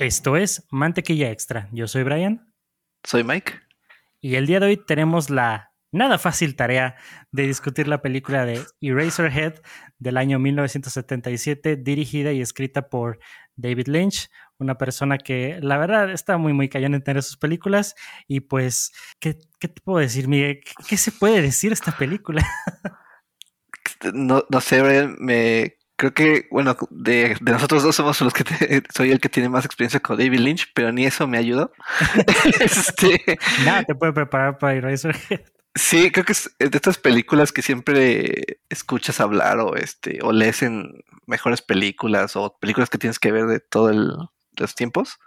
Esto es Mantequilla Extra. Yo soy Brian. Soy Mike. Y el día de hoy tenemos la nada fácil tarea de discutir la película de Eraserhead del año 1977, dirigida y escrita por David Lynch, una persona que la verdad está muy, muy callada en tener sus películas. Y pues, ¿qué, qué te puedo decir, Miguel? ¿Qué, se puede decir esta película? no, no sé, Brian, me creo que, bueno, de, nosotros dos somos los que soy el que tiene más experiencia con David Lynch, pero ni eso me ayudó. este, Nada te puede preparar para ir a eso. Sí, creo que es de estas películas que siempre escuchas hablar o este o lees en mejores películas o películas que tienes que ver de todos los tiempos.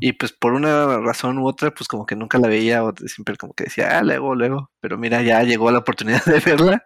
Y pues por una razón u otra, pues como que nunca la veía o siempre como que decía, ah, luego, luego. Pero mira, ya llegó la oportunidad de verla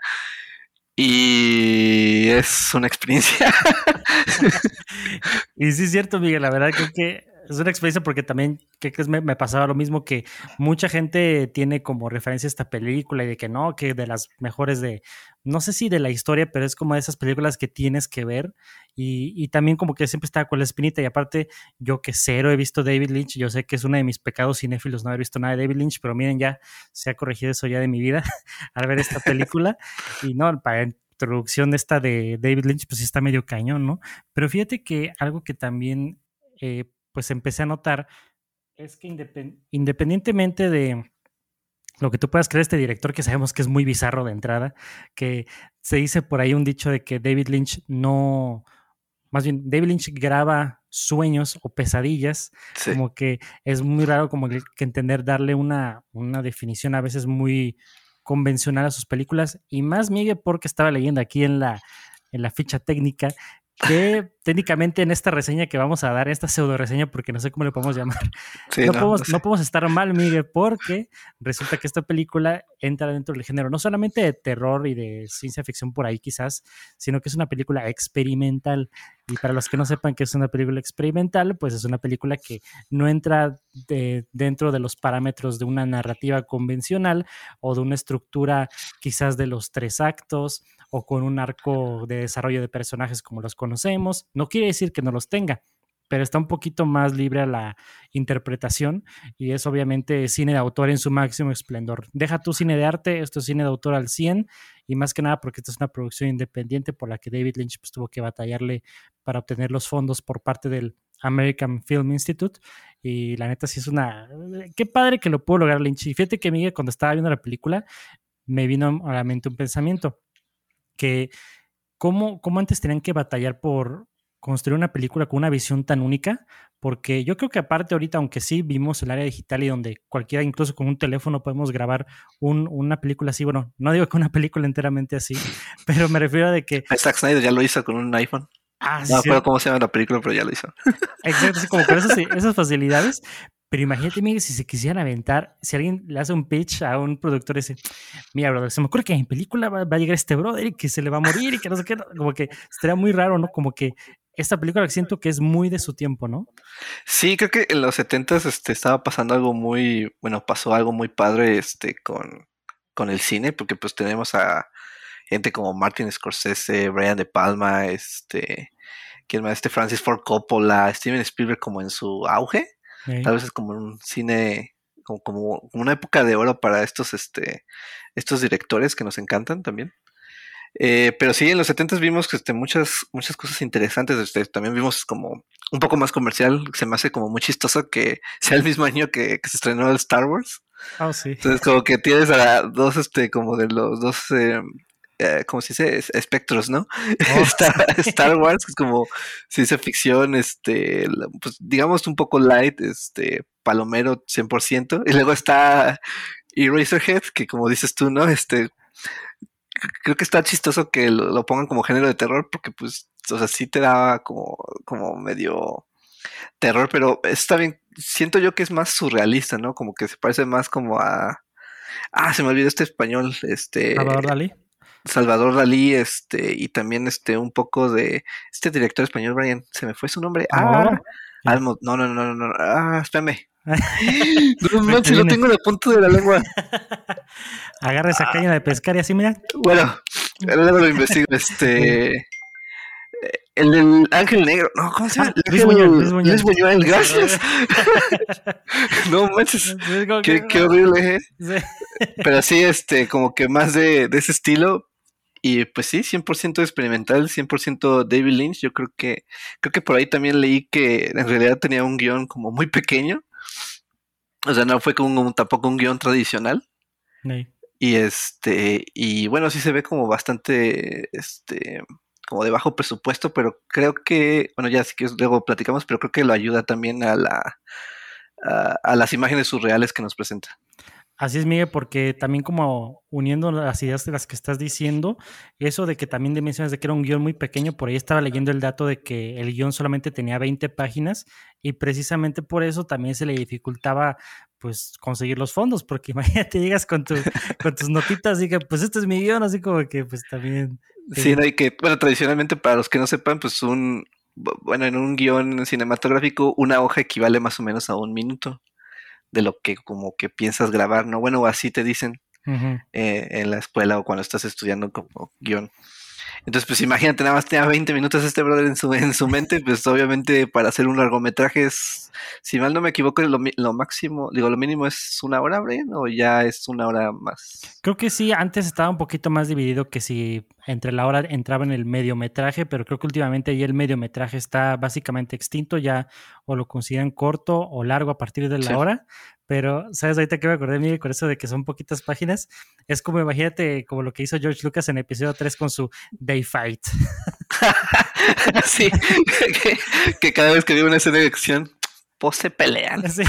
y es una experiencia. y sí es cierto, Miguel, la verdad creo que es una experiencia porque también que, me, me, pasaba lo mismo que mucha gente tiene como referencia esta película y de que no, que de las mejores de, no sé si de la historia, pero es como de esas películas que tienes que ver y, y también como que siempre estaba con la espinita y aparte yo que cero he visto David Lynch, yo sé que es uno de mis pecados cinéfilos no haber visto nada de David Lynch, pero miren ya se ha corregido eso ya de mi vida al ver esta película y no, para introducción esta de David Lynch pues está medio cañón, ¿no? Pero fíjate que algo que también... Eh, pues empecé a notar es que independientemente de lo que tú puedas creer este director, que sabemos que es muy bizarro de entrada, que se dice por ahí un dicho de que David Lynch no, más bien David Lynch graba sueños o pesadillas, como que es muy raro como que, entender darle una, una definición a veces muy convencional a sus películas y más Miguel porque estaba leyendo aquí en la en la ficha técnica que técnicamente en esta reseña que vamos a dar, esta pseudo reseña, porque no sé cómo le podemos llamar, no, podemos, no, podemos, estar mal, Miguel, porque resulta que esta película entra dentro del género no solamente de terror y de ciencia ficción por ahí quizás, sino que es una película experimental. Y para los que no sepan que es una película experimental, pues es una película que no entra dentro de los parámetros de una narrativa convencional o de una estructura quizás de los tres actos o con un arco de desarrollo de personajes como los conocemos. No quiere decir que no los tenga, pero está un poquito más libre a la interpretación y es obviamente cine de autor en su máximo esplendor. Deja tu cine de arte, esto es cine de autor al 100 y más que nada porque esta es una producción independiente por la que David Lynch pues, tuvo que batallarle para obtener los fondos por parte del American Film Institute y la neta sí es una... Qué padre que lo pudo lograr Lynch. Y fíjate que Miguel cuando estaba viendo la película me vino a la mente un pensamiento que cómo, cómo antes tenían que batallar por construir una película con una visión tan única, porque yo creo que aparte ahorita, aunque sí vimos el área digital y donde cualquiera, incluso con un teléfono, podemos grabar un, una película así, bueno, no digo que una película enteramente así, pero me refiero a de que... Zack Snyder ya lo hizo con un iPhone. Ah, no recuerdo cómo se llama la película, pero ya lo hizo. Exacto, como con esas, esas facilidades, pero imagínate, Miguel, si se quisieran aventar, si alguien le hace un pitch a un productor ese, mira, brother, se me ocurre que en película va, a llegar este brother y que se le va a morir y que no sé qué, como que estaría muy raro, ¿no? Como que esta película siento que es muy de su tiempo, ¿no? Sí, creo que en los 70 este, estaba pasando algo muy, bueno, pasó algo muy padre este, con, con el cine, porque pues tenemos a gente como Martin Scorsese, Brian De Palma, este, ¿quién más? Este Francis Ford Coppola, Steven Spielberg como en su auge Tal vez es como un cine, como, como, una época de oro para estos, este, estos directores que nos encantan también. Eh, pero sí, en los 70 vimos este, muchas, muchas cosas interesantes. Este, también vimos como un poco más comercial. Se me hace como muy chistoso que sea el mismo año que, se estrenó el Star Wars. Oh, sí. Entonces, como que tienes a dos, este, como de los dos eh, eh, como se dice, espectros, ¿no? Oh, Star, Wars, es como ciencia ficción, este, pues digamos un poco light, este, palomero 100%, y luego está Eraserhead, que como dices tú, ¿no? Este, creo que está chistoso que lo, pongan como género de terror, porque pues, o sea, sí te da como, como medio terror, pero está bien, siento yo que es más surrealista, ¿no? Como que se parece más como a... Ah, se me olvidó este español, este... Salvador Salvador Dalí, este, y también este, un poco de este director español, Brian, se me fue su nombre. Ah, no, no, no, no, no, ah, espérame. no manches, lo tengo en el punto de la lengua. Agarra esa caña de pescar y así, mira. Bueno, luego lo investigo. Este. el del Ángel Negro. No, ¿cómo se llama? Ah, Luis Buñuel, Luis Buñuel. Luis Buñuel, gracias. no manches. Qué, qué horrible, ¿eh? Pero sí, este, como que más de, de ese estilo. Y pues sí, 100% experimental, 100% David Lynch. Yo creo que, creo que por ahí también leí que en realidad tenía un guion como muy pequeño. O sea, no fue como tampoco un guion tradicional. Sí. Y este, y bueno, sí se ve como bastante, este, como de bajo presupuesto, pero creo que, bueno, ya sí que luego platicamos, pero creo que lo ayuda también a la, a, a las imágenes surreales que nos presenta. Así es, Miguel, porque también como uniendo las ideas de las que estás diciendo, eso de que también de mencionas de que era un guion muy pequeño, por ahí estaba leyendo el dato de que el guion solamente tenía 20 páginas y precisamente por eso también se le dificultaba pues conseguir los fondos, porque imagínate, llegas con, tu, con tus notitas y que pues este es mi guion, así como que pues también... Sí, no, y que, bueno, tradicionalmente para los que no sepan, pues un, bu- bueno, en un guion cinematográfico, una hoja equivale más o menos a un minuto de lo que como que piensas grabar, ¿no? Bueno, así te dicen. Eh, en la escuela o cuando estás estudiando como guion. Entonces, pues imagínate, nada más tenía 20 minutos este brother en su, en su mente, pues obviamente para hacer un largometraje es, si mal no me equivoco, lo, lo máximo, digo, lo mínimo es una hora, Brian, o ya es una hora más. Creo que sí, antes estaba un poquito más dividido que si entre la hora entraba en el mediometraje, pero creo que últimamente ya el mediometraje está básicamente extinto, ya o lo consideran corto o largo a partir de la Sí. hora. Pero, ¿sabes? Ahorita que me acordé, Miguel, con eso de que son poquitas páginas, es como imagínate como lo que hizo George Lucas en episodio 3 con su Day Fight. sí, que, que cada vez que veo una escena de acción, pues se pelean. Sí.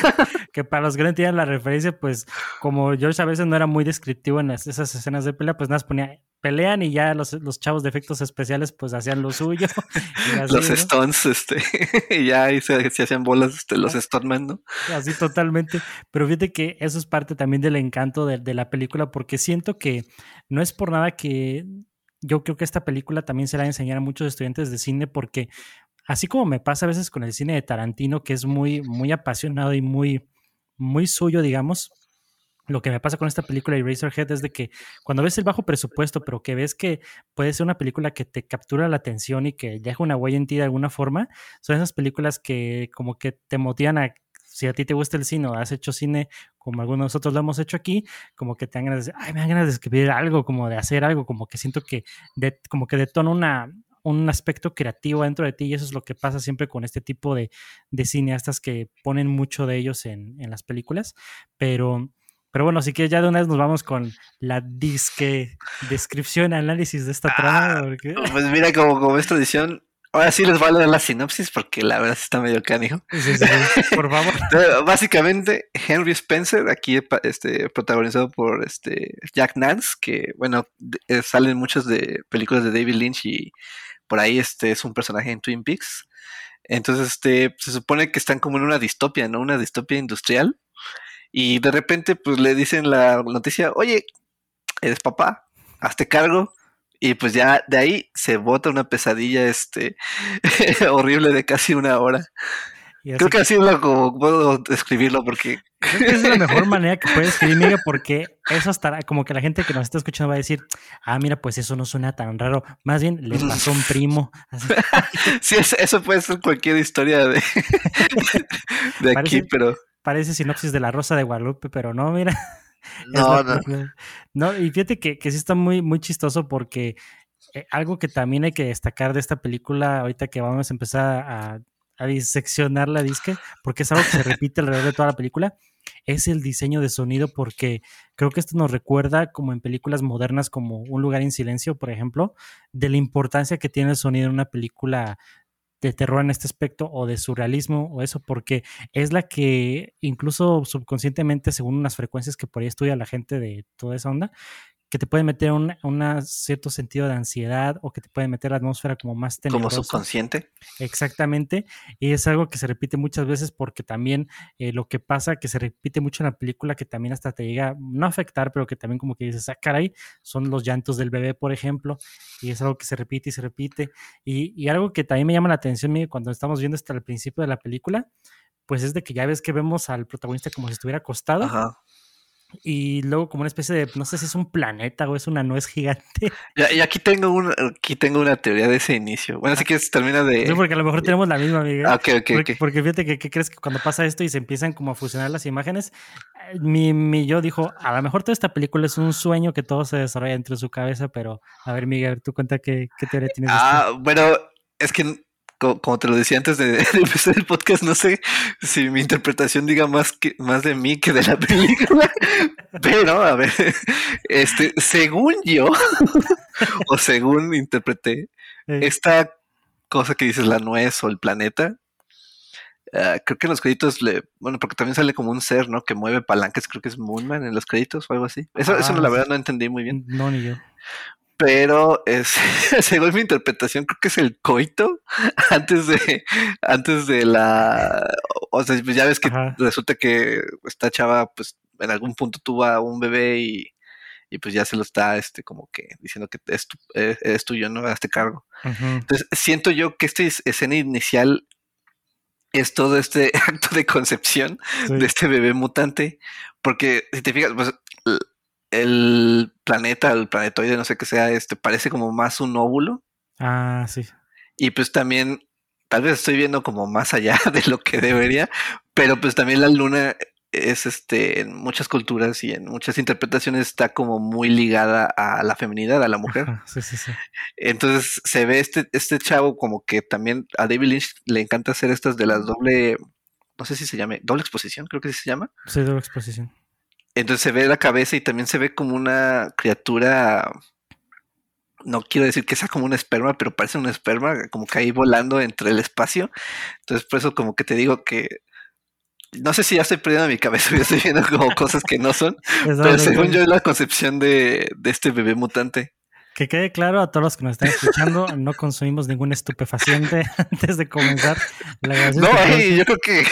que para los que no entiendan la referencia, pues como George a veces no era muy descriptivo en las- esas escenas de pelea, pues nada, más ponía pelean y ya los, los chavos de efectos especiales pues hacían lo suyo. y así, Los ¿no? Stones, este, y ya ahí se, se hacían bolas este, los Stoneman, ¿no? Así totalmente. Pero fíjate que eso es parte también del encanto de, de la película, porque siento que no es por nada que yo creo que esta película también se la enseñar a muchos estudiantes de cine, porque así como me pasa a veces con el cine de Tarantino, que es muy, muy apasionado y muy, muy suyo, digamos. Lo que me pasa con esta película Eraserhead es de que cuando ves el bajo presupuesto, pero que ves que puede ser una película que te captura la atención y que deja una huella en ti de alguna forma, son esas películas que como que te motivan a, si a ti te gusta el cine o has hecho cine como algunos de nosotros lo hemos hecho aquí, como que te dan ganas de, ay, me dan ganas de escribir algo, como de hacer algo, como que siento que, de, como que detona una, un aspecto creativo dentro de ti y eso es lo que pasa siempre con este tipo de, de cineastas que ponen mucho de ellos en, en las películas, pero... Pero bueno, así que ya de una vez nos vamos con la disque descripción, análisis de esta trama. Porque... Pues mira, como, como es tradición, ahora sí les voy a leer la sinopsis porque la verdad está medio canijo. Sí, sí, sí, por favor. Entonces, básicamente, Henry Spencer, aquí este, protagonizado por este Jack Nance, que bueno, de- eh, salen muchas de películas de David Lynch y por ahí este es un personaje en Twin Peaks. Entonces, este, se supone que están como en una distopia, ¿no? Una distopia industrial. Y de repente, pues le dicen la noticia, oye, eres papá, hazte cargo. Y pues ya de ahí se bota una pesadilla este horrible de casi una hora. Creo que así es lo como puedo describirlo porque Creo que es la mejor manera que puedes escribir, Miguel, porque eso estará como que la gente que nos está escuchando va a decir, ah, mira, pues eso no suena tan raro. Más bien le pasó a un primo. Así, sí, es- eso puede ser cualquier historia de, de aquí, Parece- pero parece sinopsis de la Rosa de Guadalupe, pero no, mira. no, no. No, y fíjate que, que sí está muy, muy chistoso porque eh, algo que también hay que destacar de esta película, ahorita que vamos a empezar a, a diseccionar la disque, porque es algo que se repite alrededor de toda la película, es el diseño de sonido, porque creo que esto nos recuerda, como en películas modernas como Un lugar en silencio, por ejemplo, de la importancia que tiene el sonido en una película de terror en este aspecto o de surrealismo o eso, porque es la que incluso subconscientemente, según unas frecuencias que por ahí estudia la gente de toda esa onda, que te puede meter un una cierto sentido de ansiedad o que te puede meter la atmósfera como más como tenebrosa. subconsciente. Exactamente, y es algo que se repite muchas veces porque también eh, lo que pasa que se repite mucho en la película que también hasta te llega no a afectar, pero que también como que dices, ah, caray, son los llantos del bebé, por ejemplo, y es algo que se repite y se repite. Y, y algo que también me llama la atención Miguel, cuando estamos viendo hasta el principio de la película, pues es de que ya ves que vemos al protagonista como si estuviera acostado Ajá. Y luego como una especie de, no sé si es un planeta o es una nuez gigante. Y, aquí tengo una, aquí tengo una teoría de ese inicio. Bueno, así que termina de. Sí, porque a lo mejor tenemos la misma, amiga. Ah, ok, ok, porque, porque, fíjate que ¿qué crees que cuando pasa esto y se empiezan como a fusionar las imágenes, eh, mi, mi yo dijo, a lo mejor toda esta película es un sueño que todo se desarrolla dentro de su cabeza, pero a ver, Miguel, tú cuenta qué, qué teoría tienes. Ah, bueno, es que como, te lo decía antes de, empezar el podcast, no sé si mi interpretación diga más que más de mí que de la película, pero a ver, este, según yo, o según interpreté, esta cosa que dices la nuez o el planeta, ah, creo que en los créditos le, bueno, porque también sale como un ser, ¿no? Que mueve palancas, creo que es Moonman en los créditos o algo así. Eso, eso la ah, verdad no entendí muy bien. No, ni yo pero es, según mi interpretación, creo que es el coito antes de, antes de la, o sea, pues ya ves que resulta que esta chava, pues en algún punto tuvo a un bebé y, y pues ya se lo está, este, como que diciendo que es, tu, eh, es, tuyo, ¿no? A este cargo. Entonces, siento yo que esta escena inicial es todo este acto de concepción de este bebé mutante, porque si te fijas, pues el planeta, el planetoide, no sé qué sea, este parece como más un óvulo. Ah, sí. Y pues también, tal vez estoy viendo como más allá de lo que debería, pero pues también la luna es este en muchas culturas y en muchas interpretaciones está como muy ligada a la feminidad, a la mujer. Sí, sí, sí. Entonces se ve este, este chavo como que también a David Lynch le encanta hacer estas de las doble, no sé si se llame, doble exposición, creo que sí se llama. Sí, doble exposición. Entonces se ve la cabeza y también se ve como una criatura. No quiero decir que sea como un esperma, pero parece un esperma, como que ahí volando entre el espacio. Entonces, por eso, como que te digo que no sé si ya estoy perdiendo mi cabeza, ya estoy viendo como cosas que no son, pero según yo es la concepción de, de, este bebé mutante. Que quede claro a todos los que nos están escuchando, no consumimos ningún estupefaciente antes de comenzar la grabación. No, yo creo que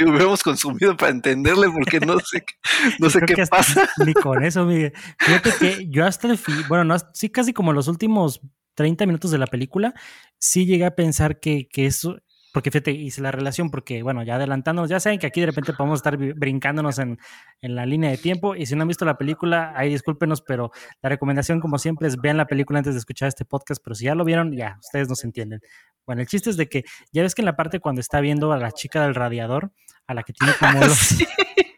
hubiéramos consumido para entenderle porque no sé, no sé qué pasa. Ni con eso, Miguel. Fíjate que yo hasta el fin, bueno, no, sí casi como los últimos 30 minutos de la película, sí llegué a pensar que, que eso, porque fíjate, hice la relación, porque bueno, ya adelantándonos, ya saben que aquí de repente podemos estar brincándonos en, en, la línea de tiempo. Y si no han visto la película, ahí discúlpenos, pero la recomendación, como siempre, es vean la película antes de escuchar este podcast. Pero si ya lo vieron, ya, ustedes nos entienden. Bueno, el chiste es de que ya ves que en la parte cuando está viendo a la chica del radiador, a la que tiene como los,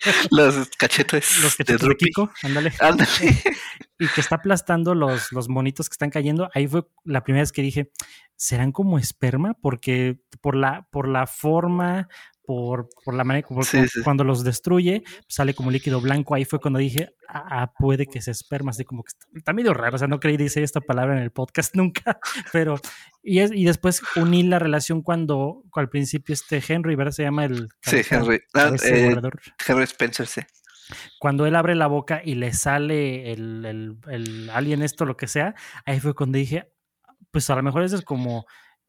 los cachetes, los cachetes de, Kiko, ándale. y que está aplastando los, los monitos que están cayendo. Ahí fue la primera vez que dije, ¿serán como esperma? Porque por la, por la forma, por, por la manera como cuando los destruye, sale como líquido blanco. Ahí fue cuando dije, ah, ah puede que sea esperma, así como que está, medio raro. O sea, no creí decir esta palabra en el podcast nunca, pero y, es, y después uní la relación cuando, al principio este Henry, ¿verdad? Se llama el. Sí, Henry. Ah, eh, Henry Spencer, sí. Cuando él abre la boca y le sale el, el, el alien, esto, lo que sea, ahí fue cuando dije, pues a lo mejor eso es como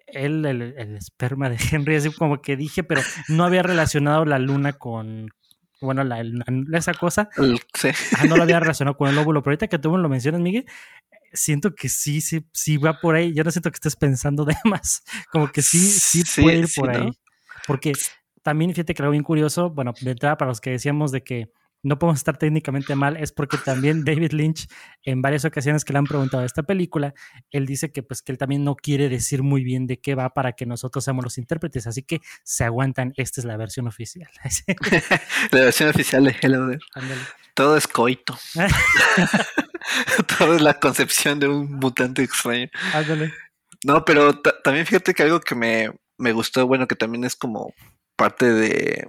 el, el, esperma de Henry, así como que dije, pero no había relacionado la luna con, bueno, la, esa cosa. Sí. no lo había relacionado con el óvulo, pero ahorita que tú me lo mencionas, Miguel, siento que sí, sí, sí va por ahí. Yo no siento que estés pensando de más, como que sí, sí, puede ir por ahí. Porque también, fíjate que algo bien curioso, bueno, de entrada para los que decíamos de que no podemos estar técnicamente mal, es porque también David Lynch, en varias ocasiones que le han preguntado esta película, él dice que pues que él también no quiere decir muy bien de qué va para que nosotros seamos los intérpretes, así que se aguantan, esta es la versión oficial. la versión oficial de Hello Todo es coito. Todo es la concepción de un mutante extraño. Ándale. No, pero también fíjate que algo que me, me gustó, bueno, que también es como parte de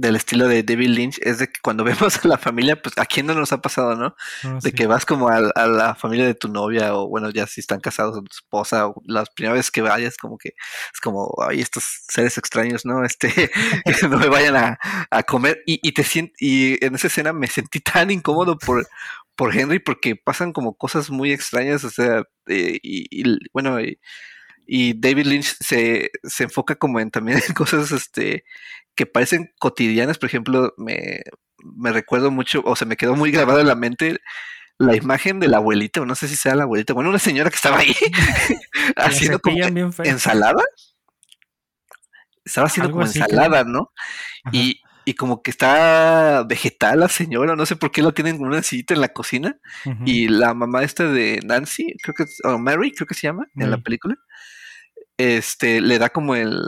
del estilo de David Lynch es de que cuando vemos a la familia, pues a quién no nos ha pasado, ¿no? Ah, de que vas como a, la familia de tu novia o bueno, ya si están casados con tu esposa o las primeras veces que vayas, como que es como, ay, estos seres extraños, ¿no? Este, que no me vayan a, comer y, y te sientes, y en esa escena me sentí tan incómodo por, por Henry porque pasan como cosas muy extrañas, o sea, eh, y, y, bueno, y, y David Lynch se, se, enfoca como en también en cosas este que parecen cotidianas, por ejemplo, me, me recuerdo mucho, o se me quedó muy grabado en la mente la imagen de la abuelita, o no sé si sea la abuelita, bueno, una señora que estaba ahí haciendo como ensalada. Estaba haciendo como ensalada, ¿no? Y, y como que está vegetal la señora, no sé por qué lo tienen en una sillita en la cocina. Y la mamá esta de Nancy, creo que o Mary, creo que se llama en la película, este, le da como el,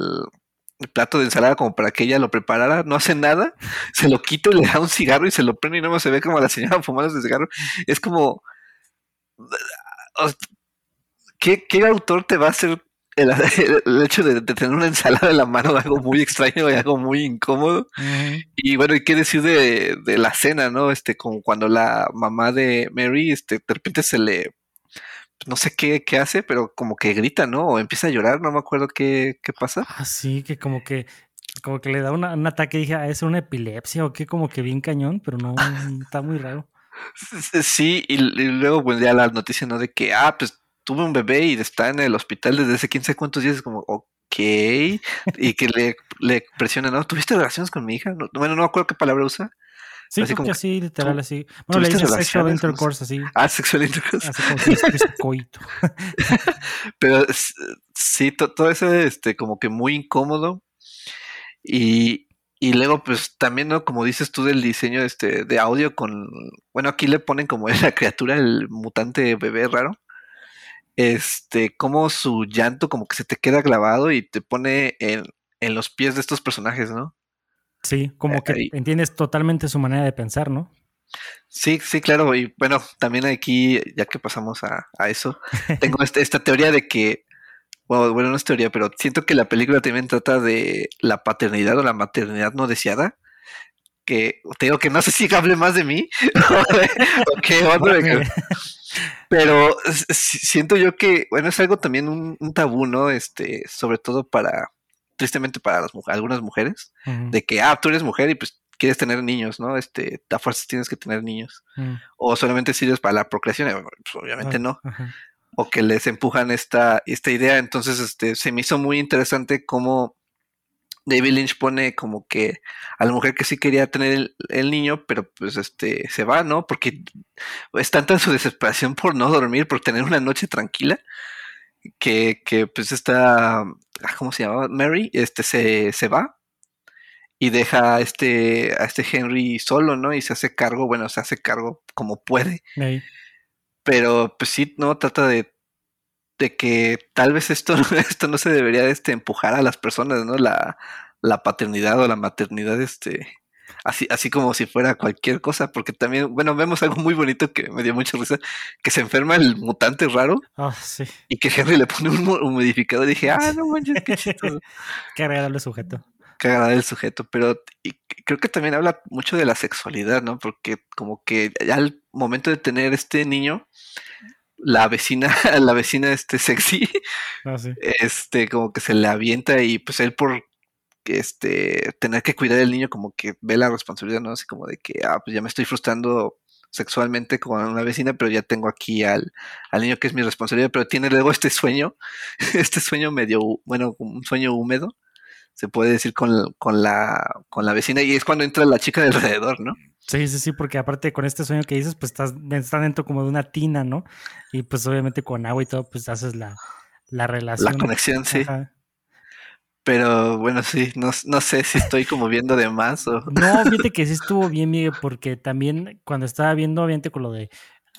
plato de ensalada como para que ella lo preparara, no hace nada, se lo quita y le da un cigarro y se lo prende y no se ve como la señora fumando ese cigarro. Es como, ¿qué, qué autor te va a hacer el, hecho de, tener una ensalada en la mano algo muy extraño y algo muy incómodo. Y bueno, ¿y qué decir de, la cena, no? Este, como cuando la mamá de Mary, este, de repente se le, no sé qué, qué hace, pero como que grita, ¿no? O empieza a llorar, no me acuerdo qué, qué pasa. Ah, sí, que como que, como que le da un ataque, dije, ah, es una epilepsia o qué, como que bien cañón, pero no, está muy raro. Sí, y, y luego pues ya la noticia, ¿no? De que, ah, pues tuve un bebé y está en el hospital desde hace 15 cuántos días, es como, ok, y que le, le presiona, ¿no? ¿Tuviste relaciones con mi hija? bueno, no me acuerdo qué palabra usa. Sí, así como así, literal, así. Bueno, le dice sexual intercourse, así. Ah, sexual intercourse. Así como es coito. Pero sí, todo eso, este, como que muy incómodo. Y, y luego, pues también, ¿no? Como dices tú del diseño este, de audio con. Bueno, aquí le ponen como la criatura, el mutante bebé raro este, como su llanto como que se te queda clavado y te pone en, los pies de estos personajes, ¿no? Sí, como que entiendes totalmente su manera de pensar, ¿no? Sí, sí, claro. Y bueno, también aquí, ya que pasamos a, eso, tengo este, esta teoría de que, bueno, bueno, no es teoría, pero siento que la película también trata de la paternidad o la maternidad no deseada. Que te digo que no sé si hable más de mí o, qué pero siento yo que, bueno, es algo también un, tabú, ¿no? Este, sobre todo para, tristemente para las algunas mujeres, de que, ah, tú eres mujer y pues quieres tener niños, ¿no? Este, a fuerzas tienes que tener niños. Mm. O solamente sirves para la procreación, eh, pues, obviamente no. O que les empujan esta, esta idea. Entonces, este, se me hizo muy interesante cómo David Lynch pone como que a la mujer que sí quería tener el, niño, pero pues este se va, ¿no? Porque es tanta su desesperación por no dormir, por tener una noche tranquila, que, que pues está, ah, ¿cómo se llama? Mary, este se, se va y deja a este, a este Henry solo, ¿no? Y se hace cargo, bueno, se hace cargo como puede. Pero pues sí, no, trata de de que tal vez esto, esto no se debería este, empujar a las personas, ¿no? La, la paternidad o la maternidad, este, así, así como si fuera cualquier cosa, porque también, bueno, vemos algo muy bonito que me dio mucha risa, que se enferma el mutante raro ah, sí. y que Henry le pone un humidificador y dije, ah, no manches, qué chistoso. qué agradable sujeto. Qué agradable el sujeto, pero y creo que también habla mucho de la sexualidad, ¿no? Porque como que ya al momento de tener este niño, la vecina, la vecina este sexy, ah, este, como que se le avienta y pues él por este tener que cuidar del niño, como que ve la responsabilidad, ¿no? Así como de que, ah, pues ya me estoy frustrando sexualmente con una vecina, pero ya tengo aquí al, al niño que es mi responsabilidad, pero tiene luego este sueño, este sueño medio, bueno, un sueño húmedo, se puede decir con, con, la, con la vecina, y es cuando entra la chica de alrededor, ¿no? Sí, sí, sí, porque aparte con este sueño que dices, pues estás, estás dentro como de una tina, ¿no? Y pues obviamente con agua y todo, pues haces la, la relación. La conexión, sí. Pero bueno, sí, no, no, sé si estoy como viendo de más o... No, fíjate que sí estuvo bien, Miguel, porque también cuando estaba viendo, obviamente con lo de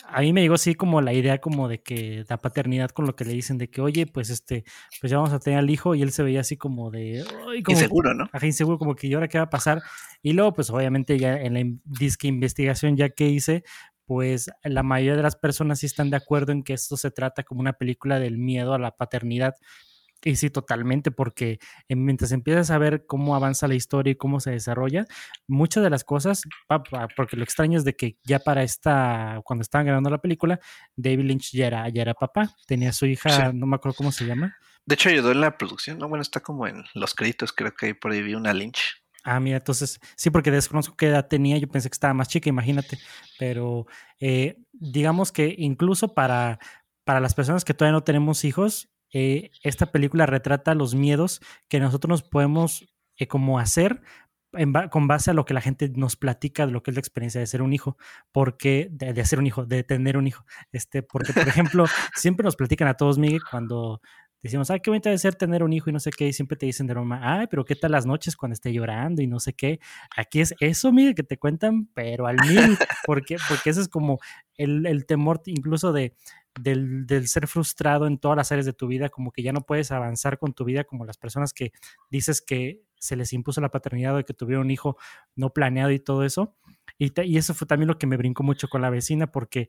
a mí me llegó así como la idea como de que la paternidad con lo que le dicen de que, oye, pues este, pues ya vamos a tener al hijo y él se veía así como de... inseguro, ¿no? Ajá, inseguro, como que, ¿y ahora qué va a pasar? Y luego, pues obviamente ya en la disque investigación ya que hice, pues la mayoría de las personas sí están de acuerdo en que esto se trata como una película del miedo a la paternidad y sí, totalmente, porque mientras empiezas a ver cómo avanza la historia y cómo se desarrolla, muchas de las cosas, porque lo extraño es de que ya para esta, cuando estaban grabando la película, David Lynch ya era, ya era papá, tenía a su hija, no me acuerdo cómo se llama. De hecho, ayudó en la producción, ¿no? Bueno, está como en los créditos, creo que ahí por ahí vi una Lynch. Ah, mira, entonces, sí, porque desconozco qué edad tenía, yo pensé que estaba más chica, imagínate, pero eh, digamos que incluso para, para las personas que todavía no tenemos hijos, eh, esta película retrata los miedos que nosotros nos podemos eh, como hacer con base a lo que la gente nos platica de lo que es la experiencia de ser un hijo, porque de, hacer un hijo, de tener un hijo, este, porque por ejemplo siempre nos platican a todos Miguel cuando decimos, ay, qué bonito debe ser tener un hijo y no sé qué, y siempre te dicen de broma, ay, pero qué tal las noches cuando esté llorando y no sé qué. Aquí es eso, mire, que te cuentan, pero al mil, porque, porque ese es como el, el temor incluso de, del, del, ser frustrado en todas las áreas de tu vida, como que ya no puedes avanzar con tu vida como las personas que dices que se les impuso la paternidad o que tuvieron un hijo no planeado y todo eso. Y, y, eso fue también lo que me brincó mucho con la vecina, porque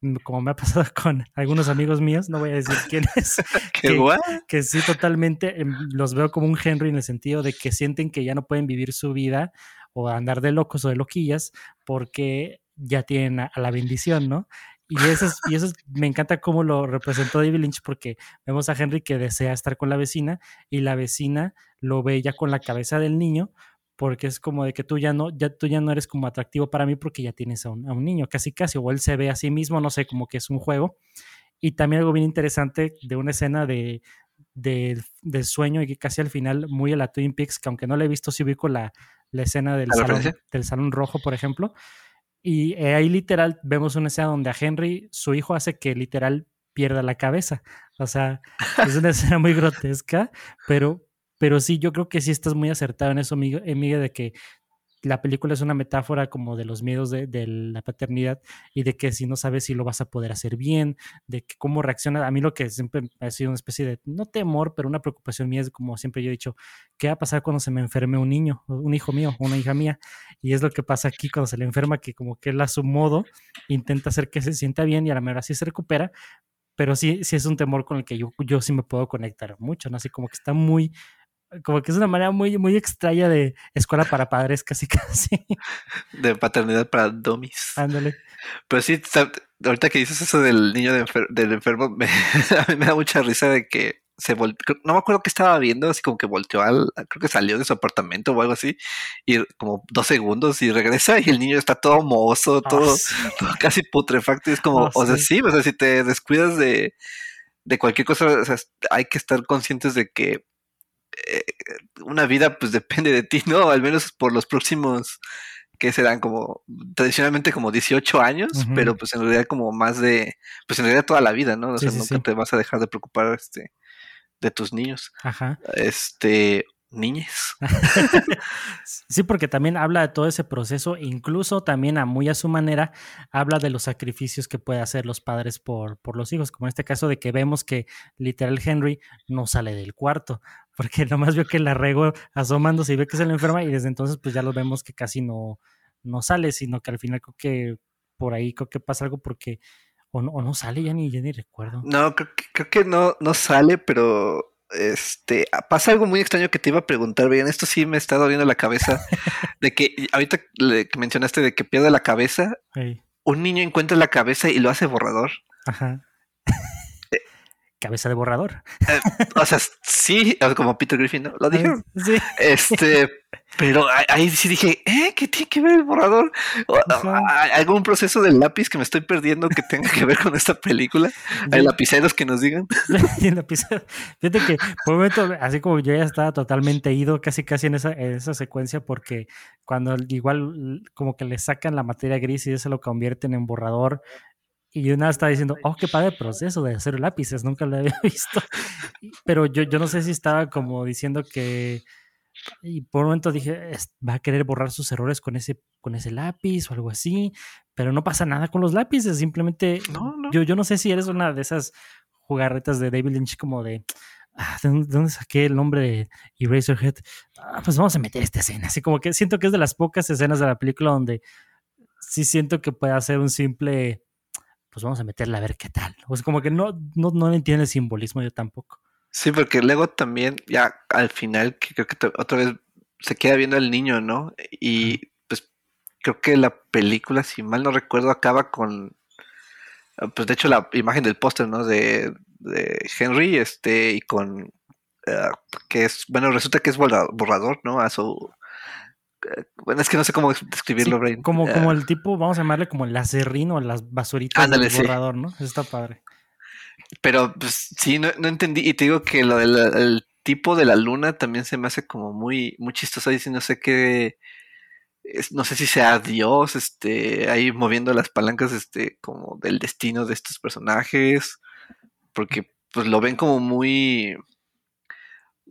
mm, como me ha pasado con algunos amigos míos, no voy a decir quiénes, que, que sí totalmente em, los veo como un Henry en el sentido de que sienten que ya no pueden vivir su vida o andar de locos o de loquillas porque ya tienen a, a la bendición, ¿no? Y eso, es, y eso me encanta cómo lo representó David Lynch porque vemos a Henry que desea estar con la vecina y la vecina lo ve ya con la cabeza del niño porque es como de que tú ya no, ya, tú ya no eres como atractivo para mí porque ya tienes a un, a un niño, casi casi, o él se ve a sí mismo, no sé, como que es un juego. Y también algo bien interesante de una escena de, de, de sueño y que casi al final, muy a la Twin Peaks, que aunque no la he visto, sí ubico la, la escena del salón, del salón rojo, por ejemplo, y eh, ahí literal vemos una escena donde a Henry, su hijo hace que literal pierda la cabeza. O sea, es una escena muy grotesca, pero, pero sí, yo creo que sí estás muy acertado en eso, Miguel, de que la película es una metáfora como de los miedos de, la paternidad y de que si no sabes si lo vas a poder hacer bien, de que cómo reacciona. A mí lo que siempre ha sido una especie de, no temor, pero una preocupación mía es como siempre yo he dicho, ¿qué va a pasar cuando se me enferme un niño, un hijo mío, una hija mía? Y es lo que pasa aquí cuando se le enferma, que como que él a su modo intenta hacer que se sienta bien y a la mejor así se recupera, pero sí, sí es un temor con el que yo, yo sí me puedo conectar mucho, ¿no? Así como que está muy como que es una manera muy, muy extraña de escuela para padres, casi casi. De paternidad para domis. Ándale. Pero sí, ahorita que dices eso del niño de enfer del enfermo, me, a mí me da mucha risa de que se volteó, no me acuerdo qué estaba viendo, así como que volteó al, creo que salió de su apartamento o algo así, y como dos segundos y regresa y el niño está todo mozo, oh, todo, sí. todo, casi putrefacto, y es como, oh, o sea, sí. sí, o sea, si te descuidas de, de cualquier cosa, o sea, hay que estar conscientes de que eh, una vida pues depende de ti, ¿no? Al menos por los próximos que serán como tradicionalmente como 18 años, uh -huh. pero pues en realidad como más de, pues en realidad toda la vida, ¿no? O sea, sí, nunca sí. te vas a dejar de preocupar este, de tus niños. Ajá. Este, niñes. sí, porque también habla de todo ese proceso, incluso también a muy a su manera habla de los sacrificios que puede hacer los padres por, por los hijos, como en este caso de que vemos que literal Henry no sale del cuarto, porque nomás vio que la regó asomándose y ve que se le enferma y desde entonces pues ya lo vemos que casi no, no sale, sino que al final creo que por ahí creo que pasa algo porque o no, o no sale, ya ni, ya ni recuerdo. No, creo que, creo que no, no sale, pero este, pasa algo muy extraño que te iba a preguntar, bien, esto sí me está doliendo la cabeza, de que ahorita le, que mencionaste de que pierde la cabeza, hey. un niño encuentra la cabeza y lo hace borrador. Ajá. Cabeza de borrador. Eh, o sea, sí, como Peter Griffin, ¿no? Lo dijeron. Sí. Este, pero ahí sí dije, ¿eh? ¿Qué tiene que ver el borrador? ¿Algún proceso del lápiz que me estoy perdiendo que tenga que ver con esta película? ¿Hay lapiceros que nos digan? Fíjate que por un momento, así como yo ya estaba totalmente ido casi casi en esa, en esa secuencia, porque cuando igual como que le sacan la materia gris y eso lo convierten en borrador, y nada estaba diciendo, oh, qué padre proceso de hacer lápices, nunca lo había visto. Pero yo, yo no sé si estaba como diciendo que. Y por un momento dije, va a querer borrar sus errores con ese, con ese lápiz o algo así, pero no pasa nada con los lápices, simplemente no, no. Yo, yo no sé si eres una de esas jugarretas de David Lynch como de, ah, ¿de, dónde, saqué el nombre de Eraserhead? Ah, pues vamos a meter esta escena, así como que siento que es de las pocas escenas de la película donde sí siento que puede hacer un simple pues vamos a meterla a ver qué tal. O sea, como que no, no, no entiende el simbolismo yo tampoco. Sí, porque luego también, ya al final, que creo que otra vez se queda viendo el niño, ¿no? Y pues creo que la película, si mal no recuerdo, acaba con, pues de hecho la imagen del póster, ¿no? De, de, Henry, este, y con, uh, que es, bueno, resulta que es borrador, ¿no? A su, bueno, es que no sé cómo describirlo, sí, Brain. Como, uh, como el tipo, vamos a llamarle como el acerrín o las basuritas ándale, del borrador, sí. ¿no? Eso está padre. Pero pues sí, no, no, entendí. Y te digo que lo del el tipo de la luna también se me hace como muy, muy chistoso. Y no sé qué. Es, no sé si sea Dios, este, ahí moviendo las palancas, este, como del destino de estos personajes. Porque pues lo ven como muy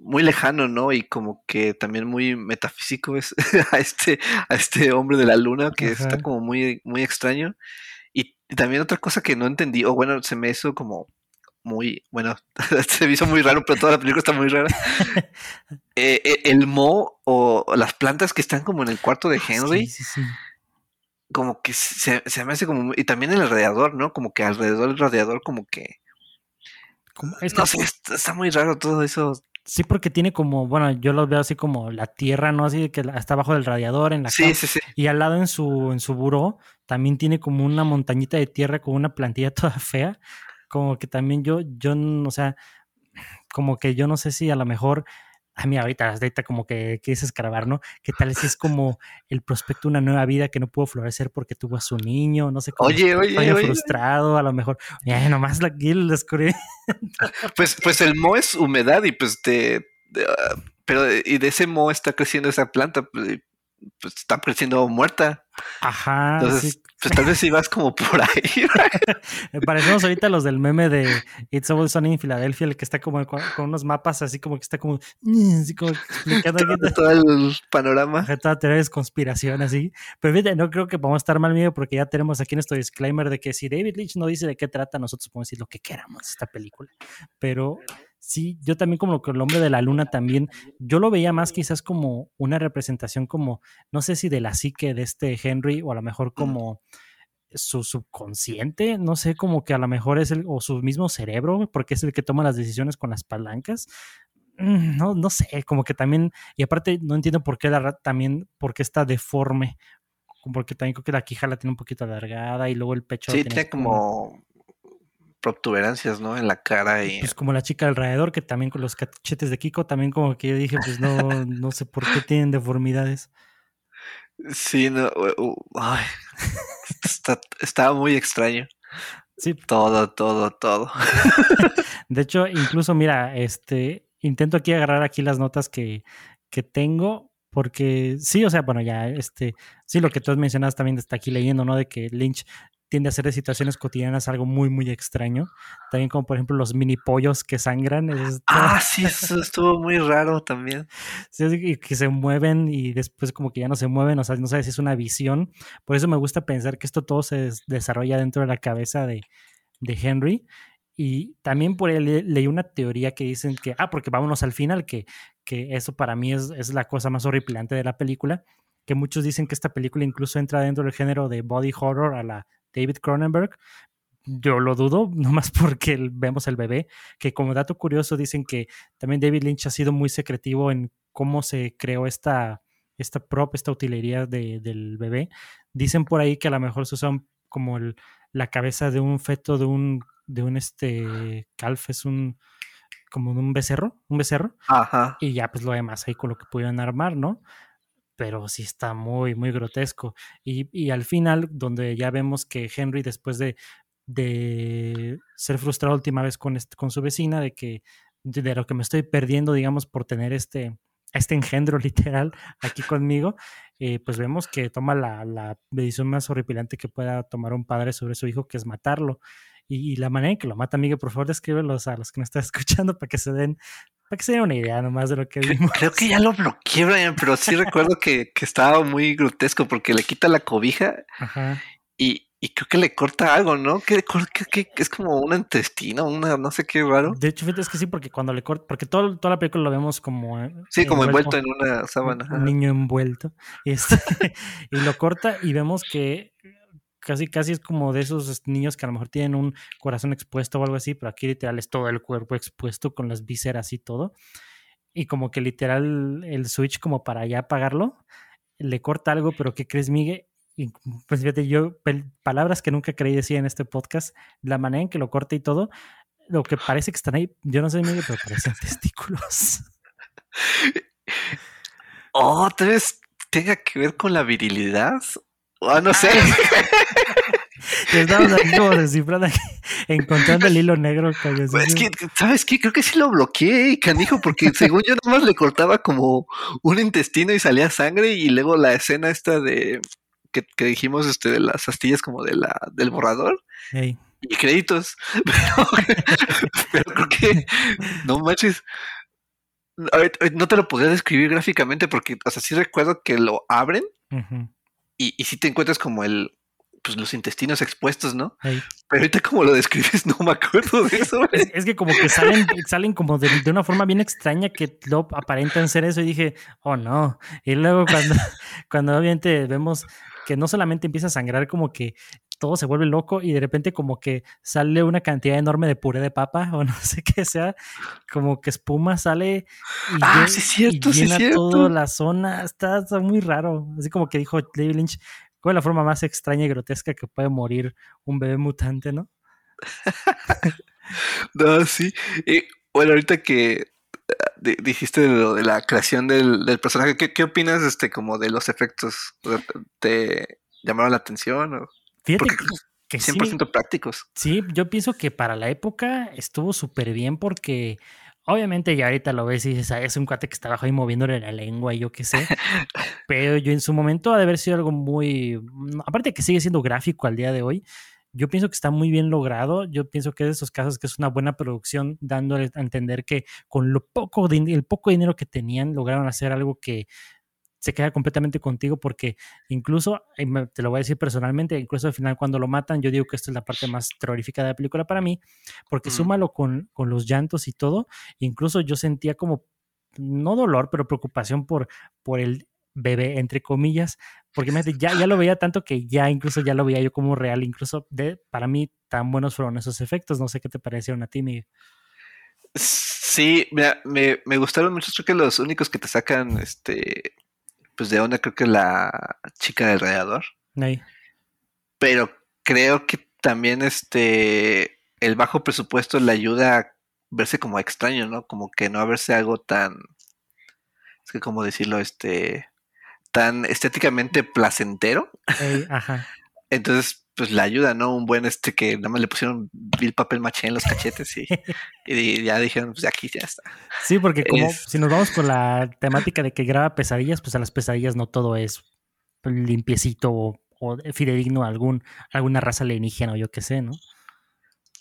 muy lejano, ¿no? Y como que también muy metafísico es a este, a este hombre de la luna, que está como muy, muy extraño. Y, también otra cosa que no entendí, o bueno, se me hizo como muy, bueno, se me hizo muy raro, pero toda la película está muy rara. Eh, eh, el mo o las plantas que están como en el cuarto de ah, Henry. Sí, sí, como que se, se, me hace como... Y también el radiador, ¿no? Como que alrededor del radiador como que... no sé, está muy raro todo eso. Sí, porque tiene como, bueno, yo lo veo así como la tierra, ¿no? Así que está abajo del radiador en la Sí, sí, sí. Y al lado en su, en su buró también tiene como una montañita de tierra con una plantilla toda fea. Como que también yo, yo, o sea, como que yo no sé si a lo mejor a mí ahorita, ahorita como que quieres escarbar, ¿no? ¿Qué tal si es como el prospecto de una nueva vida que no pudo florecer porque tuvo a su niño? No sé cómo. Oye, oye, oye. frustrado, a lo mejor. Ya, nomás la Gil descubrí. pues, pues el mo es humedad y pues te. Ah, pero y de ese mo está creciendo esa planta. Pues, pues está creciendo muerta. Ajá. Entonces, pues tal vez si vas como por ahí. Parecemos ahorita los del meme de It's Always Sunny en Filadelfia, el que está como con, unos mapas así como que está como, así como explicando todo, el panorama. Toda teoría de conspiración así. Pero fíjate, no creo que podamos estar mal miedo porque ya tenemos aquí nuestro disclaimer de que si David Lynch no dice de qué trata, nosotros podemos decir lo que queramos esta película. Pero sí, yo también como que el hombre de la luna también, yo lo veía más quizás como una representación como, no sé si de la psique de este Henry o a lo mejor como su subconsciente, no sé, como que a lo mejor es el, o su mismo cerebro, porque es el que toma las decisiones con las palancas. Mm, no, no sé, como que también, y aparte no entiendo por qué la también, por qué está deforme, porque también creo que la quija la tiene un poquito alargada y luego el pecho. Sí, tiene como protuberancias, ¿no? En la cara y... Pues como la chica alrededor, que también con los cachetes de Kiko, también como que yo dije, pues no, no sé por qué tienen deformidades. Sí, no, ay, está, estaba muy extraño. Sí. Todo, todo, todo. De hecho, incluso, mira, este, intento aquí agarrar aquí las notas que, que tengo, porque sí, o sea, bueno, ya, este, sí, lo que tú has mencionado también está aquí leyendo, ¿no? De que Lynch tiende a hacer de situaciones cotidianas algo muy, muy extraño. También como por ejemplo los mini pollos que sangran. ah, sí, eso estuvo muy raro también. Sí, que se mueven y después como que ya no se mueven, o sea, no sabes si es una visión. Por eso me gusta pensar que esto todo se desarrolla dentro de la cabeza de, de Henry. Y también por ahí leí una teoría que dicen que, ah, porque vámonos al final, que, que eso para mí es, es la cosa más horripilante de la película, que muchos dicen que esta película incluso entra dentro del género de body horror a la David Cronenberg. Yo lo dudo, nomás porque vemos el bebé, que como dato curioso dicen que también David Lynch ha sido muy secretivo en cómo se creó esta, esta prop, esta utilería del bebé. Dicen por ahí que a lo mejor se usan como la cabeza de un feto de un, de un este calf, es un como de un becerro, un becerro. Ajá. Y ya pues lo demás ahí con lo que pudieron armar, ¿no? Pero sí está muy, muy grotesco. Y, al final, donde ya vemos que Henry, después de, de ser frustrado última vez con, con su vecina, de que de lo que me estoy perdiendo, digamos, por tener este, este engendro literal aquí conmigo, eh, pues vemos que toma la, la, decisión más horripilante que pueda tomar un padre sobre su hijo, que es matarlo. Y, la manera en que lo mata, amigo, por favor, descríbelos a los que me están escuchando para que se den para que se den una idea nomás de lo que vimos. Creo que ya lo bloqueé, Brian, pero sí recuerdo que, que, estaba muy grotesco porque le quita la cobija Y, y, creo que le corta algo, ¿no? Que, es como un intestino, una no sé qué raro. De hecho, fíjate, es que sí, porque cuando le corta, porque todo, toda la película lo vemos como. Eh, sí, como envuelto, en una sábana. Un, niño envuelto. Este, y lo corta y vemos que casi, casi es como de esos niños que a lo mejor tienen un corazón expuesto o algo así, pero aquí literal es todo el cuerpo expuesto con las vísceras y todo. Y como que literal el switch como para ya apagarlo, le corta algo, pero ¿qué crees, Miguel? Y pues fíjate, yo, palabras que nunca creí decir en este podcast, la manera en que lo corta y todo, lo que parece que están ahí, yo no sé, Miguel, pero parecen testículos. Oh, vez tenga que ver con la virilidad Ah, no sé. Estamos aquí como descifrando, encontrando el hilo negro. Pues es que, ¿sabes qué? Creo que sí lo bloqueé, canijo, porque según yo nomás le cortaba como un intestino y salía sangre y luego la escena esta de que, dijimos este de las astillas como de la del borrador. y créditos. Pero, creo que, no manches, no te lo podría describir gráficamente porque, o sea, sí recuerdo que lo abren y, y sí te encuentras como el, pues los intestinos expuestos, ¿no? Pero ahorita como lo describes, no me acuerdo de eso. Es, que como que salen, salen como de, una forma bien extraña que lo aparentan ser eso y dije, oh no. Y luego cuando, cuando obviamente vemos que no solamente empieza a sangrar, como que todo se vuelve loco y de repente como que sale una cantidad enorme de puré de papa o no sé qué sea, como que espuma sale y, ah, sí, cierto, llena sí, toda la zona, está, está, muy raro, así como que dijo David Lynch, ¿cuál es la forma más extraña y grotesca que puede morir un bebé mutante, no? no, sí, y bueno, ahorita que ah, dijiste de, de la creación del, del personaje, ¿qué, ¿qué, opinas este como de los efectos? ¿Te llamaron la atención? O? Fíjate que, 100% prácticos. Sí, yo pienso que para la época estuvo súper bien porque obviamente ya ahorita lo ves y dices, es un cuate que está abajo ahí moviéndole la lengua y yo qué sé. Pero yo en su momento ha de haber sido algo muy... Mm, aparte que sigue siendo gráfico al día de hoy, yo pienso que está muy bien logrado. Yo pienso que es de esos casos que es una buena producción, dándole a entender que con lo poco, el poco dinero que tenían lograron hacer algo que se queda completamente contigo porque incluso, te lo voy a decir personalmente, incluso al final cuando lo matan, yo digo que esta es la parte más terrorífica de la película para mí, porque súmalo con, con los llantos y todo, incluso yo sentía como, no dolor, pero preocupación por, por el bebé, entre comillas, porque ya, ya lo veía tanto que ya incluso ya lo veía yo como real, incluso de, para mí tan buenos fueron esos efectos, no sé qué te parecieron a ti, Miguel. Sí, me, me gustaron mucho, creo que los únicos que te sacan este pues de onda creo que la chica del radiador. Pero creo que también este el bajo presupuesto le ayuda a verse como extraño, ¿no? Como que no a verse algo tan es que como decirlo, este tan estéticamente placentero. ajá. Entonces, pues le ayuda, ¿no? Un buen este que nada más le pusieron el papel maché en los cachetes y, y ya dijeron, pues aquí ya está. Sí, porque como si nos vamos con la temática de que graba pesadillas, pues a las pesadillas no todo es limpiecito o, fidedigno a algún, alguna raza alienígena o yo qué sé, ¿no?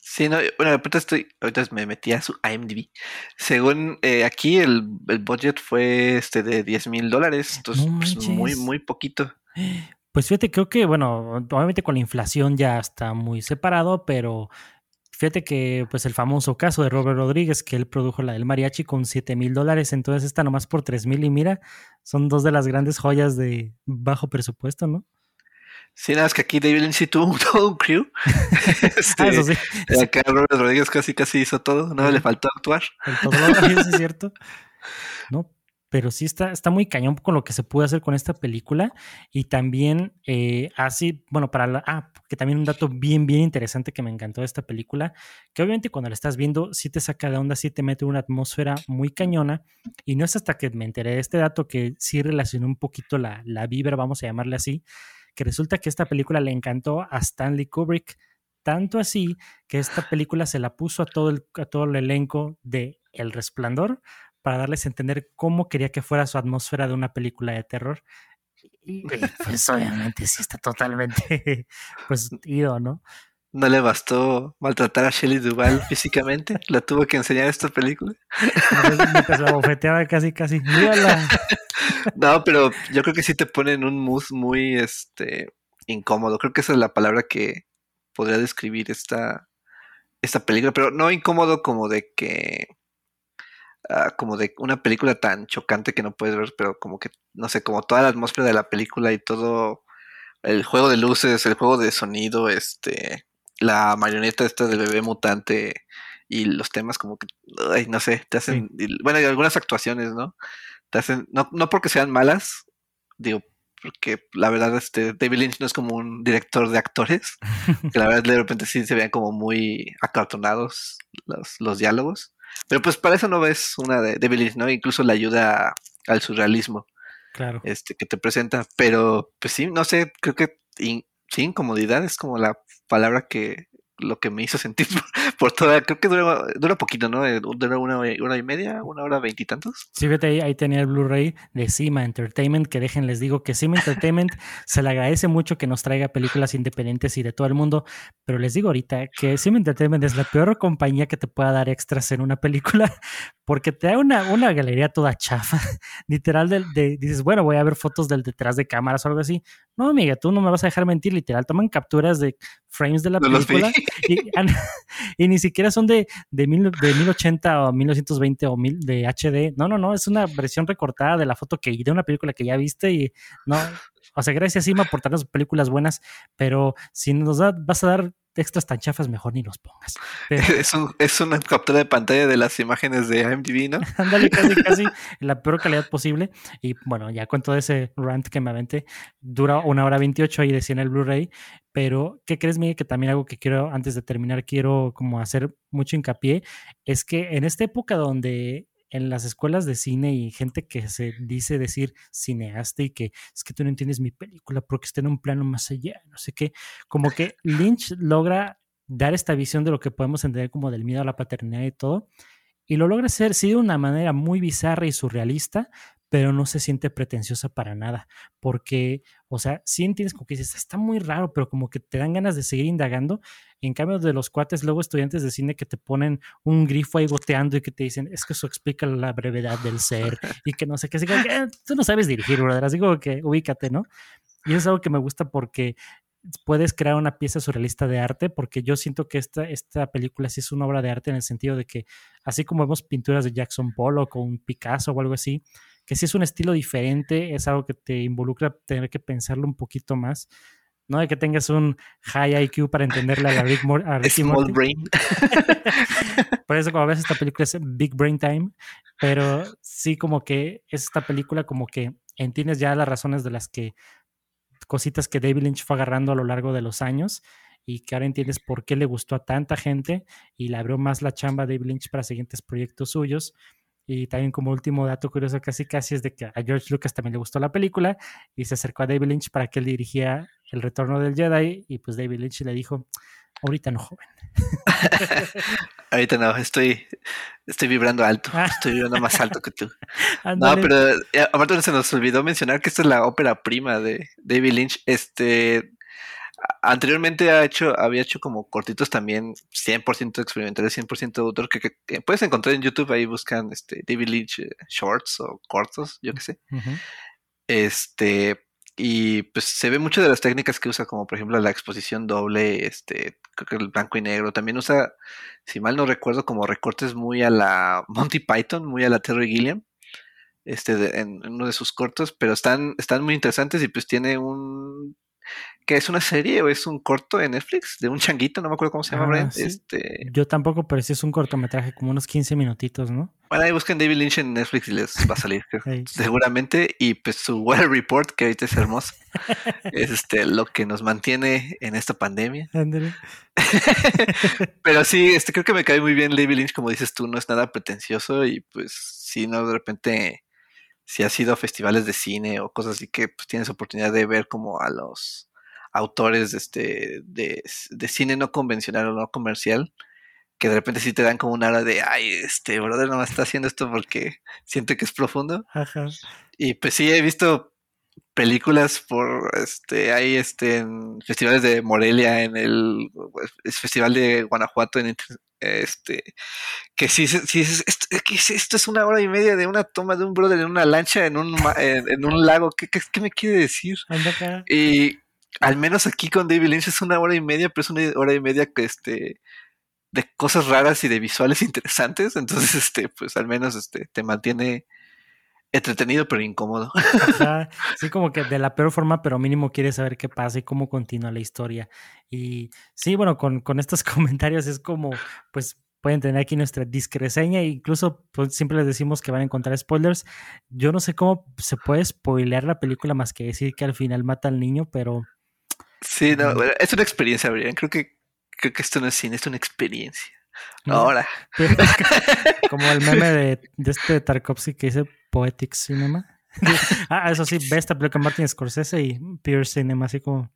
Sí, no, bueno, ahorita estoy, ahorita me metí a su IMDb. Según eh, aquí el, el, budget fue este de 10 mil dólares, entonces pues, muy, muy poquito. Pues fíjate, creo que, bueno, obviamente con la inflación ya está muy separado, pero fíjate que, pues el famoso caso de Robert Rodríguez, que él produjo la del mariachi con 7 mil dólares, entonces está nomás por 3 mil y mira, son dos de las grandes joyas de bajo presupuesto, ¿no? Sí, nada, es que aquí David Lynch tuvo todo un crew. este, ah, eso sí. Acá Robert Rodríguez casi casi hizo todo, no le faltó actuar. El todo, es cierto. No, pero sí está, está muy cañón con lo que se puede hacer con esta película. Y también eh, así, bueno, para la... Ah, que también un dato bien, bien interesante que me encantó de esta película, que obviamente cuando la estás viendo sí te saca de onda, sí te mete una atmósfera muy cañona. Y no es hasta que me enteré de este dato que sí relacionó un poquito la, la vibra, vamos a llamarle así, que resulta que esta película le encantó a Stanley Kubrick. Tanto así que esta película se la puso a todo el, a todo el elenco de El Resplandor para darles a entender cómo quería que fuera su atmósfera de una película de terror. Y pues obviamente sí está totalmente pues ido, ¿no? No le bastó maltratar a Shelley Duvall físicamente, la tuvo que enseñar esta película. Mientras la bofeteaba casi, casi. No, pero yo creo que sí te ponen un mood muy este incómodo. Creo que esa es la palabra que podría describir esta, esta película, pero no incómodo como de que Ah, como de una película tan chocante que no puedes ver, pero como que, no sé, como toda la atmósfera de la película y todo el juego de luces, el juego de sonido, este, la marioneta esta del bebé mutante y los temas como que, ay, no sé, te hacen, bueno, y algunas actuaciones, ¿no? Te hacen, no, no porque sean malas, digo, porque la verdad este David Lynch no es como un director de actores, que la verdad de repente sí se vean como muy acartonados los, los diálogos. Pero pues para eso no ves una de, de ¿no? Incluso la ayuda al surrealismo. Claro. Este, que te presenta. Pero, pues sí, no sé, creo que sí, incomodidad es como la palabra que, lo que me hizo sentir por, toda, creo que dura, dura poquito, ¿no? Eh, dura una hora y media, una hora veintitantos. Sí, vete ahí, ahí tenía el Blu-ray de Cima Entertainment, que dejen, les digo que Cima Entertainment se le agradece mucho que nos traiga películas independientes y de todo el mundo, pero les digo ahorita que Cima Entertainment es la peor compañía que te pueda dar extras en una película, porque te da una, una galería toda chafa, literal, de, dices, bueno, voy a ver fotos del detrás de cámaras o algo así. No, amiga, tú no me vas a dejar mentir, literal, toman capturas de frames de la película y, ni siquiera son de, de, mil, de 1080 o 1920 o mil de HD. No, no, no, es una versión recortada de la foto que de una película que ya viste y no, o sea, gracias Ima por darnos películas buenas, pero si nos vas a dar extras tan chafas, mejor ni los pongas. Es, un, es, una captura de pantalla de las imágenes de IMDb, ¿no? Ándale, casi, casi la peor calidad posible. Y bueno, ya con todo ese rant que me aventé, dura una hora 28 ahí decía en el Blu-ray. Pero, ¿qué crees, Miguel? Que también algo que quiero, antes de terminar, quiero como hacer mucho hincapié, es que en esta época donde en las escuelas de cine y gente que se dice decir cineasta y que es que tú no entiendes mi película porque está en un plano más allá, no sé qué, como que Lynch logra dar esta visión de lo que podemos entender como del miedo a la paternidad y todo, y lo logra hacer sí de una manera muy bizarra y surrealista, pero no se siente pretenciosa para nada, porque, o sea, sí entiendes como que dices, está muy raro, pero como que te dan ganas de seguir indagando. En cambio, de los cuates, luego estudiantes de cine que te ponen un grifo ahí goteando y que te dicen, es que eso explica la brevedad del ser y que no sé qué, así que, eh, tú no sabes dirigir, brother, así como que ubícate, ¿no? Y eso es algo que me gusta porque puedes crear una pieza surrealista de arte, porque yo siento que esta, esta película sí es una obra de arte en el sentido de que, así como vemos pinturas de Jackson Pollock o un Picasso o algo así, que si es un estilo diferente, es algo que te involucra tener que pensarlo un poquito más. No de que tengas un high IQ para entenderle a, Rick, Small brain. Por eso como ves esta película es Big Brain Time, pero sí como que es esta película como que entiendes ya las razones de las que cositas que David Lynch fue agarrando a lo largo de los años y que ahora entiendes por qué le gustó a tanta gente y le abrió más la chamba a David Lynch para siguientes proyectos suyos y también como último dato curioso casi casi es de que a George Lucas también le gustó la película y se acercó a David Lynch para que él dirigiera El Retorno del Jedi y pues David Lynch le dijo, ahorita no, joven. ahorita no, estoy, estoy vibrando alto, ah. estoy vibrando más alto que tú. No, pero eh, aparte se nos olvidó mencionar que esta es la ópera prima de David Lynch. Este, anteriormente ha hecho, había hecho como cortitos también 100% experimentales, 100% de autor, que, puedes encontrar en YouTube, ahí buscan este, David Lynch eh, shorts o cortos, yo qué sé. Este, y pues se ve mucho de las técnicas que usa, como por ejemplo la exposición doble, este, creo que el blanco y negro. También usa, si mal no recuerdo, como recortes muy a la Monty Python, muy a la Terry Gilliam. Este, en, uno de sus cortos, pero están, están muy interesantes y pues tiene un que es una serie o es un corto de Netflix de un changuito, no me acuerdo cómo se llama, ah, este... Yo tampoco, pero sí es un cortometraje, como unos 15 minutitos, ¿no? Bueno, ahí busquen David Lynch en Netflix y les va a salir, seguramente. Y pues su Weather Report, que ahorita es hermoso, es este, lo que nos mantiene en esta pandemia. pero sí, este, creo que me cae muy bien David Lynch, como dices tú, no es nada pretencioso y pues si no, de repente si has ido a festivales de cine o cosas así que pues, tienes oportunidad de ver como a los autores este, de, de, cine no convencional o no comercial, que de repente sí te dan como una hora de, ay, este brother no me está haciendo esto porque siente que es profundo. Y pues sí, he visto películas por este hay este en festivales de Morelia en el festival de Guanajuato en este que sí, sí esto, esto, es una hora y media de una toma de un brother en una lancha en un en, un lago ¿Qué, ¿Qué, me quiere decir y al menos aquí con David Lynch es una hora y media pero es una hora y media que este de cosas raras y de visuales interesantes entonces este pues al menos este te mantiene entretenido pero incómodo. sí, como que de la peor forma, pero mínimo quieres saber qué pasa y cómo continúa la historia. Y sí, bueno, con, con estos comentarios es como, pues pueden tener aquí nuestra discreseña e incluso pues, siempre les decimos que van a encontrar spoilers. Yo no sé cómo se puede spoilear la película más que decir que al final mata al niño, pero... Sí, no, es una experiencia, Brian. Creo que, creo que esto no es cine, es una experiencia. Ahora. Como el meme de, de este Tarkovsky que dice Poetic Cinema. ah, eso sí, ve esta película Martin Scorsese y Pure Cinema, así como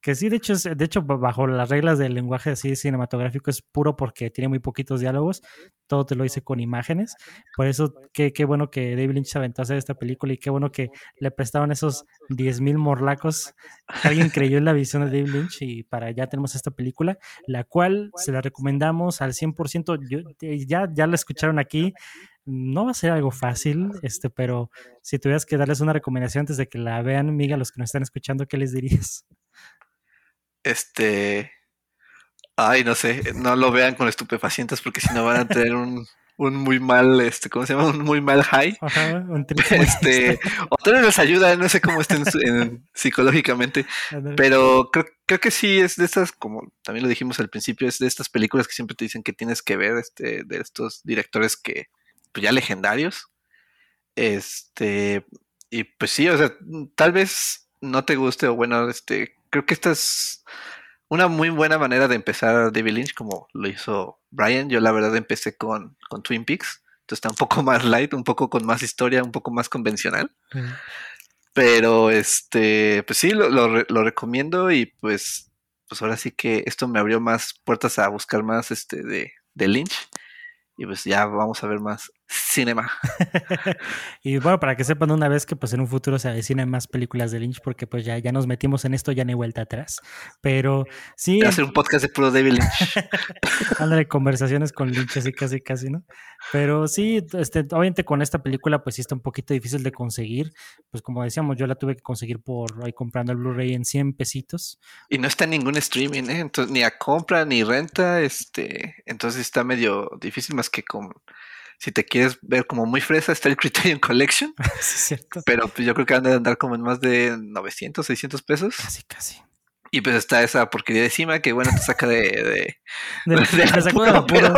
Que sí, de hecho, es, de hecho, bajo las reglas del lenguaje así cinematográfico es puro porque tiene muy poquitos diálogos, todo te lo hice con imágenes. Por eso, qué, qué bueno que David Lynch se aventó a hacer esta película y qué bueno que le prestaron esos 10.000 morlacos. Alguien creyó en la visión de David Lynch y para allá tenemos esta película, la cual se la recomendamos al 100%. Yo, ya, ya la escucharon aquí no va a ser algo fácil, este, pero si tuvieras que darles una recomendación antes de que la vean, Miguel, los que nos están escuchando, ¿qué les dirías? Este. Ay, no sé, no lo vean con estupefacientes porque si no van a tener un, un muy mal, este, ¿cómo se llama? Un muy mal high. Ajá, un este, o tal vez les ayuda, no sé cómo estén en, psicológicamente, pero creo, creo que sí es de estas, como también lo dijimos al principio, es de estas películas que siempre te dicen que tienes que ver, este, de estos directores que, pues ya legendarios. Este, y pues sí, o sea, tal vez no te guste o bueno, este, creo que esta es una muy buena manera de empezar David Lynch como lo hizo Brian. Yo la verdad empecé con, con Twin Peaks, entonces está un poco más light, un poco con más historia, un poco más convencional. Pero este, pues sí, lo, lo, recomiendo y pues, pues ahora sí que esto me abrió más puertas a buscar más este de, de Lynch. Y pues ya vamos a ver más cinema. y bueno, para que sepan una vez que pues en un futuro se avecinan más películas de Lynch, porque pues ya, ya nos metimos en esto, ya no hay vuelta atrás. Pero sí. Voy a hacer un podcast de puro David Lynch. Ándale, conversaciones con Lynch así casi casi, ¿no? Pero sí, este, obviamente con esta película pues sí está un poquito difícil de conseguir. Pues como decíamos, yo la tuve que conseguir por ahí comprando el Blu-ray en 100 pesitos. Y no está en ningún streaming, ¿eh? Entonces, ni a compra ni renta, este, entonces está medio difícil más que con si te quieres ver como muy fresa, está el Criterion Collection. sí, cierto. Pero pues, yo creo que van a andar como en más de 900, 600 pesos. Casi, casi. Y pues está esa porquería de encima que, bueno, te saca de. de, de, de, de apuro, pero...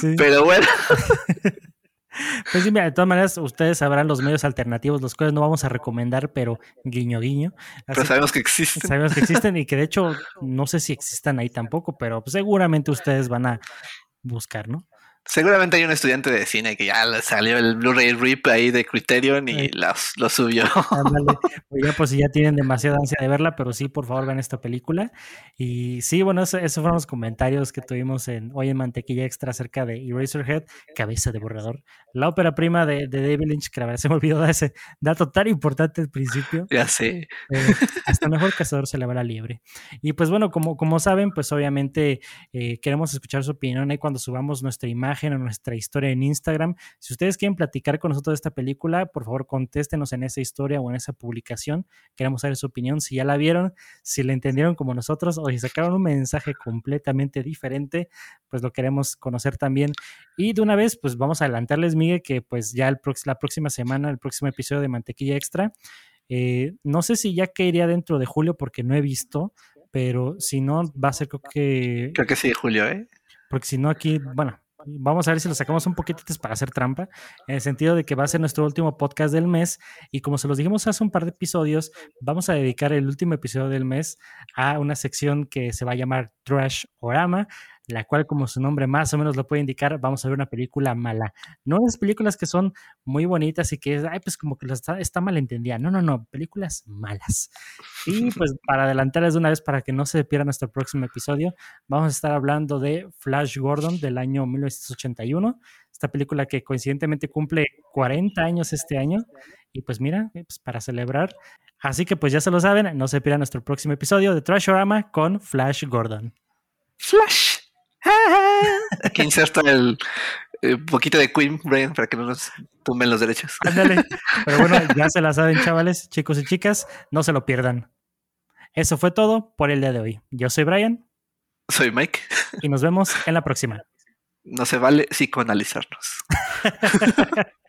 sí. pero bueno. Pues sí, mira, de todas maneras, ustedes sabrán los medios alternativos, los cuales no vamos a recomendar, pero guiño, guiño. pero sabemos que existen. Sabemos que existen y que de hecho no sé si existan ahí tampoco, pero seguramente ustedes van a buscar, ¿no? Seguramente hay un estudiante de cine que ya le salió el Blu-ray RIP ahí de Criterion y lo subió. Pues ya pues si ya tienen demasiada ansia de verla, pero sí, por favor, vean esta película. Y sí, bueno, esos fueron los comentarios que tuvimos en hoy en Mantequilla Extra acerca de Eraserhead, cabeza de borrador. La ópera prima de, David Lynch, que la verdad se me olvidó de ese dato tan importante al principio. Ya sé. hasta mejor cazador se le va la liebre. Y pues bueno, como, como saben, pues obviamente eh, queremos escuchar su opinión ahí cuando subamos nuestra imagen en nuestra historia en Instagram. Si ustedes quieren platicar con nosotros de esta película, por favor contéstenos en esa historia o en esa publicación. Queremos saber su opinión, si ya la vieron, si la entendieron como nosotros o si sacaron un mensaje completamente diferente, pues lo queremos conocer también. Y de una vez, pues vamos a adelantarles, Miguel, que pues ya el la próxima semana, el próximo episodio de Mantequilla Extra, eh, no sé si ya que iría dentro de julio porque no he visto, pero si no, va a ser creo que... Creo que sí, julio, ¿eh? Porque si no aquí, bueno, Vamos a ver si lo sacamos un poquito para hacer trampa, en el sentido de que va a ser nuestro último podcast del mes. Y como se los dijimos hace un par de episodios, vamos a dedicar el último episodio del mes a una sección que se va a llamar Trash Orama, la cual, como su nombre más o menos lo puede indicar, vamos a ver una película mala. No es películas que son muy bonitas y que, ay, pues como que está, está mal entendida. No, no, no, películas malas. Y pues para adelantarles de una vez para que no se pierda nuestro próximo episodio, vamos a estar hablando de Flash Gordon del año 1981. Esta película que coincidentemente cumple 40 años este año. Y pues mira, pues para celebrar. Así que pues ya se lo saben, no se pierdan nuestro próximo episodio de Trashorama con Flash Gordon. Flash. Aquí inserta el poquito de Queen, Brian, para que no nos tumben los derechos. Ándale. Pero bueno, ya se la saben, chavales, chicos y chicas, no se lo pierdan. Eso fue todo por el día de hoy. Yo soy Brian. Soy Mike. Y nos vemos en la próxima. No se vale psicoanalizarnos.